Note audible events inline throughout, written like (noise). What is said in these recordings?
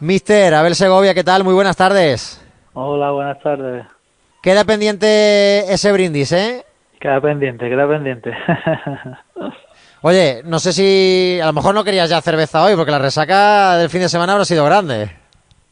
Mister Abel Segovia, ¿qué tal? Muy buenas tardes. Hola, buenas tardes. Queda pendiente ese brindis, ¿eh? Queda pendiente, queda pendiente. (laughs) Oye, no sé si a lo mejor no querías ya cerveza hoy, porque la resaca del fin de semana habrá sido grande.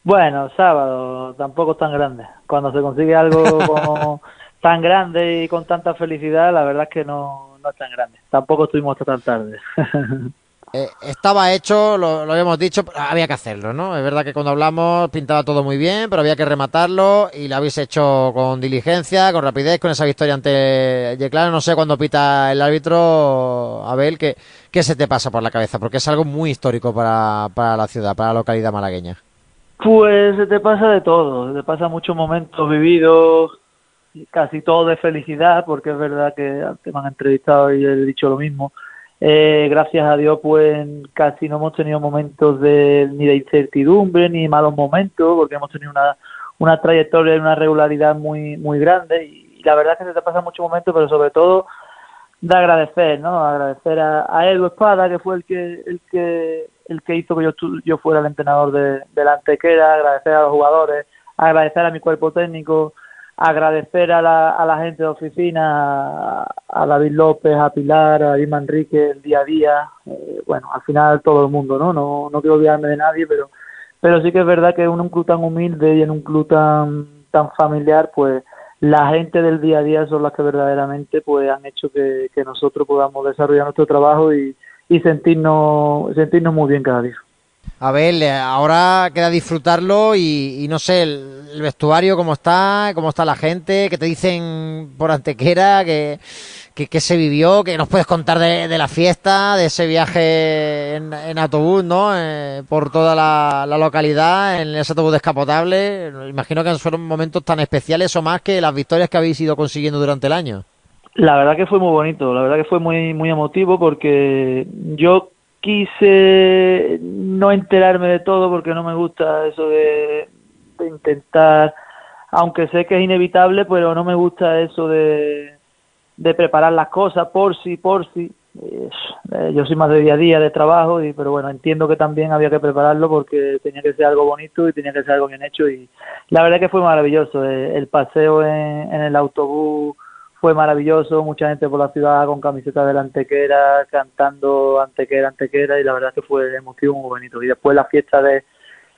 Bueno, sábado tampoco es tan grande. Cuando se consigue algo como (laughs) tan grande y con tanta felicidad, la verdad es que no, no es tan grande. Tampoco estuvimos hasta tan tarde. (laughs) Eh, estaba hecho, lo, lo, habíamos dicho, había que hacerlo, ¿no? Es verdad que cuando hablamos pintaba todo muy bien, pero había que rematarlo y lo habéis hecho con diligencia, con rapidez, con esa victoria ante Yeclano. No sé cuándo pita el árbitro, Abel, ¿qué, ¿qué se te pasa por la cabeza? Porque es algo muy histórico para, para la ciudad, para la localidad malagueña. Pues se te pasa de todo, se te pasa muchos momentos vividos, casi todo de felicidad, porque es verdad que antes me han entrevistado y he dicho lo mismo eh, gracias a Dios, pues casi no hemos tenido momentos de, ni de incertidumbre ni malos momentos, porque hemos tenido una, una trayectoria y una regularidad muy muy grande. Y, la verdad es que se te pasan muchos momentos, pero sobre todo de agradecer, ¿no? Agradecer a, a Edu Espada, que fue el que el que el que hizo que yo, yo fuera el entrenador de, de la Antequera, agradecer a los jugadores, agradecer a mi cuerpo técnico, agradecer a la, a la gente de oficina, a, David López, a Pilar, a David Manrique, el día a día, eh, bueno, al final todo el mundo, ¿no? ¿no? No quiero olvidarme de nadie, pero pero sí que es verdad que en un club tan humilde y en un club tan, tan familiar, pues la gente del día a día son las que verdaderamente pues han hecho que, que nosotros podamos desarrollar nuestro trabajo y, y sentirnos, sentirnos muy bien cada día. Abel, ahora queda disfrutarlo y, y no sé, el, el, vestuario cómo está, cómo está la gente, que te dicen por antequera, que, que, que se vivió, que nos puedes contar de, de la fiesta, de ese viaje en, en autobús, ¿no? Eh, por toda la, la, localidad, en ese autobús descapotable. Imagino que fueron momentos tan especiales o más que las victorias que habéis ido consiguiendo durante el año. La verdad que fue muy bonito, la verdad que fue muy muy emotivo porque yo quise no enterarme de todo porque no me gusta eso de, intentar, aunque sé que es inevitable, pero no me gusta eso de, preparar las cosas por sí, por sí. Eh, yo soy más de día a día de trabajo, y, pero bueno, entiendo que también había que prepararlo porque tenía que ser algo bonito y tenía que ser algo bien hecho y la verdad que fue maravilloso. Eh, el paseo en el autobús fue maravilloso, mucha gente por la ciudad con camiseta de Antequera, cantando Antequera, Antequera, y la verdad que fue emotivo muy bonito. Y después la fiesta de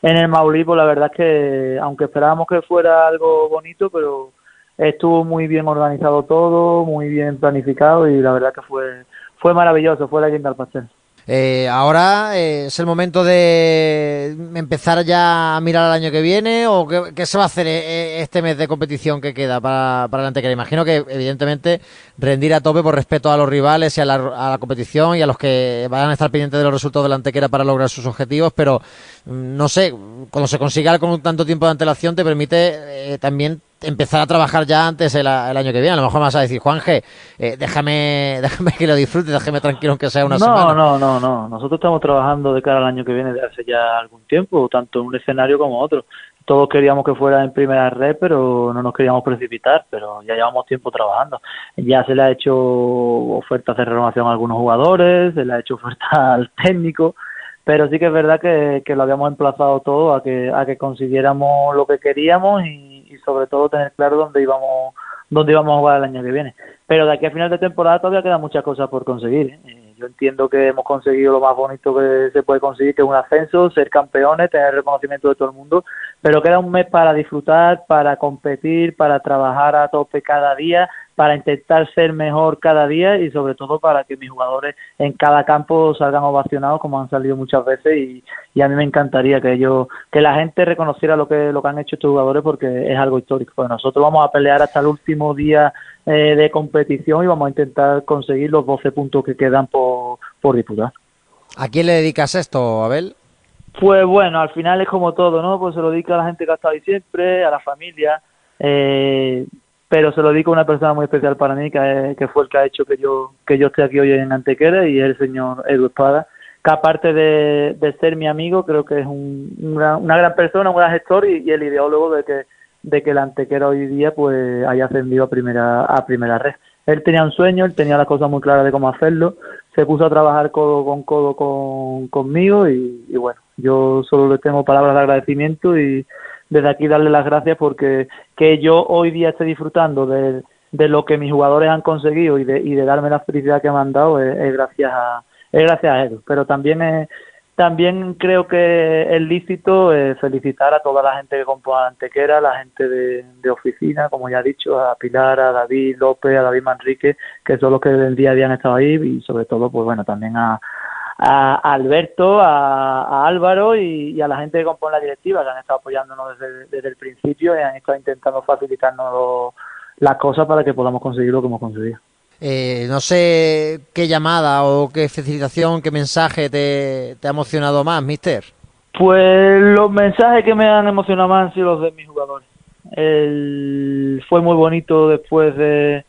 en el Maulí, pues la verdad que, aunque esperábamos que fuera algo bonito, pero estuvo muy bien organizado todo, muy bien planificado, y la verdad que fue, fue maravilloso, fue la guinda al pastel. Eh, ahora eh, es el momento de empezar ya a mirar al año que viene o qué, se va a hacer eh, este mes de competición que queda para, para la Antequera. Imagino que evidentemente rendir a tope por respeto a los rivales y a la, competición y a los que van a estar pendientes de los resultados de la Antequera para lograr sus objetivos, pero mm, no sé, cuando se consiga con tanto tiempo de antelación te permite eh, también empezar a trabajar ya antes el, el, año que viene. A lo mejor me vas a decir, Juanje, eh, déjame, (laughs) déjame que lo disfrute, déjame tranquilo aunque sea una no, semana. No, no, no, Nosotros estamos trabajando de cara al año que viene desde hace ya algún tiempo, tanto en un escenario como otro. Todos queríamos que fuera en primera red, pero no nos queríamos precipitar, pero ya llevamos tiempo trabajando. Ya se le ha hecho ofertas de renovación a algunos jugadores, se le ha hecho oferta (laughs) al técnico, pero sí que es verdad que, que lo habíamos emplazado todo a que, a que consiguiéramos lo que queríamos y, y sobre todo tener claro dónde íbamos dónde íbamos a jugar el año que viene. Pero de aquí a final de temporada todavía quedan muchas cosas por conseguir. ¿eh? Yo entiendo que hemos conseguido lo más bonito que se puede conseguir, que es un ascenso, ser campeones, tener reconocimiento de todo el mundo, pero queda un mes para disfrutar, para competir, para trabajar a tope cada día, para intentar ser mejor cada día y sobre todo para que mis jugadores en cada campo salgan ovacionados como han salido muchas veces y, a mí me encantaría que ellos que la gente reconociera lo que lo que han hecho estos jugadores porque es algo histórico pues nosotros vamos a pelear hasta el último día eh, de competición y vamos a intentar conseguir los 12 puntos que quedan por, por disputar ¿A quién le dedicas esto, Abel? Pues bueno, al final es como todo, ¿no? Pues se lo dedica a la gente que ha estado ahí siempre, a la familia, eh, pero se lo dedico a una persona muy especial para mí, que, fue el que ha hecho que yo que yo esté aquí hoy en Antequera y es el señor Edu Espada, que aparte de, de ser mi amigo, creo que es un, una, una, gran persona, un gran gestor y, y, el ideólogo de que de que la Antequera hoy día pues haya ascendido a primera a primera red. Él tenía un sueño, él tenía las cosas muy claras de cómo hacerlo, se puso a trabajar codo con codo con, conmigo y, bueno, yo solo le tengo palabras de agradecimiento y desde aquí darle las gracias porque que yo hoy día esté disfrutando de, de lo que mis jugadores han conseguido y de, y de darme la felicidad que me han dado es, gracias a es gracias a ellos. Pero también es, también creo que es lícito eh, felicitar a toda la gente que compone Antequera, la gente de, oficina, como ya he dicho, a Pilar, a David López, a David Manrique, que son los que el día a día han estado ahí, y sobre todo, pues bueno, también a, a Alberto, a, Álvaro y, a la gente que compone la directiva, que han estado apoyándonos desde, desde el principio y han estado intentando facilitarnos las cosas para que podamos conseguir lo que hemos conseguido. Eh, no sé qué llamada o qué felicitación, qué mensaje te, ha emocionado más, mister. Pues los mensajes que me han emocionado más han sido los de mis jugadores. fue muy bonito después de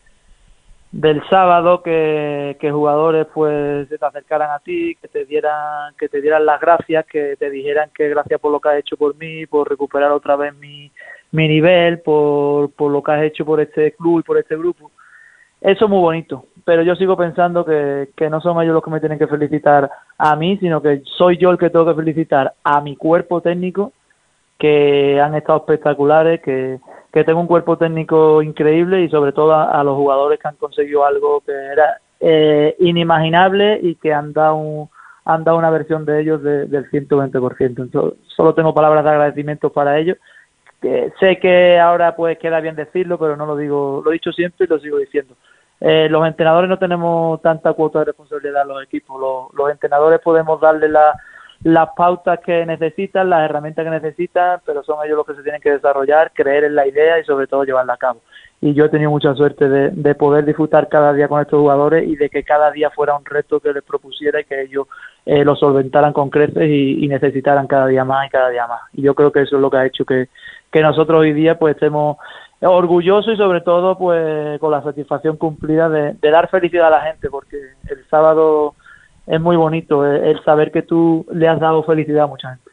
del sábado que, que, jugadores pues se te acercaran a ti, que te dieran que te dieran las gracias, que te dijeran que gracias por lo que has hecho por mí, por recuperar otra vez mi, mi nivel, por, por lo que has hecho por este club y por este grupo eso es muy bonito, pero yo sigo pensando que, que no son ellos los que me tienen que felicitar a mí, sino que soy yo el que tengo que felicitar a mi cuerpo técnico, que han estado espectaculares, que, que tengo un cuerpo técnico increíble y sobre todo a, los jugadores que han conseguido algo que era eh, inimaginable y que han dado, han dado una versión de ellos del 120%. Entonces, solo tengo palabras de agradecimiento para ellos sé que ahora pues queda bien decirlo, pero no lo digo, lo he dicho siempre y lo sigo diciendo. Eh, los entrenadores no tenemos tanta cuota de responsabilidad en los equipos. Los, entrenadores podemos darle las pautas que necesitan, las herramientas que necesitan, pero son ellos los que se tienen que desarrollar, creer en la idea y sobre todo llevarla a cabo. Y yo he tenido mucha suerte de, poder disfrutar cada día con estos jugadores y de que cada día fuera un reto que les propusiera y que ellos eh, lo solventaran con creces y, necesitaran cada día más y cada día más. Y yo creo que eso es lo que ha hecho que, que nosotros hoy día pues estemos orgullosos y sobre todo pues con la satisfacción cumplida de, dar felicidad a la gente porque el sábado es muy bonito el, saber que tú le has dado felicidad a mucha gente.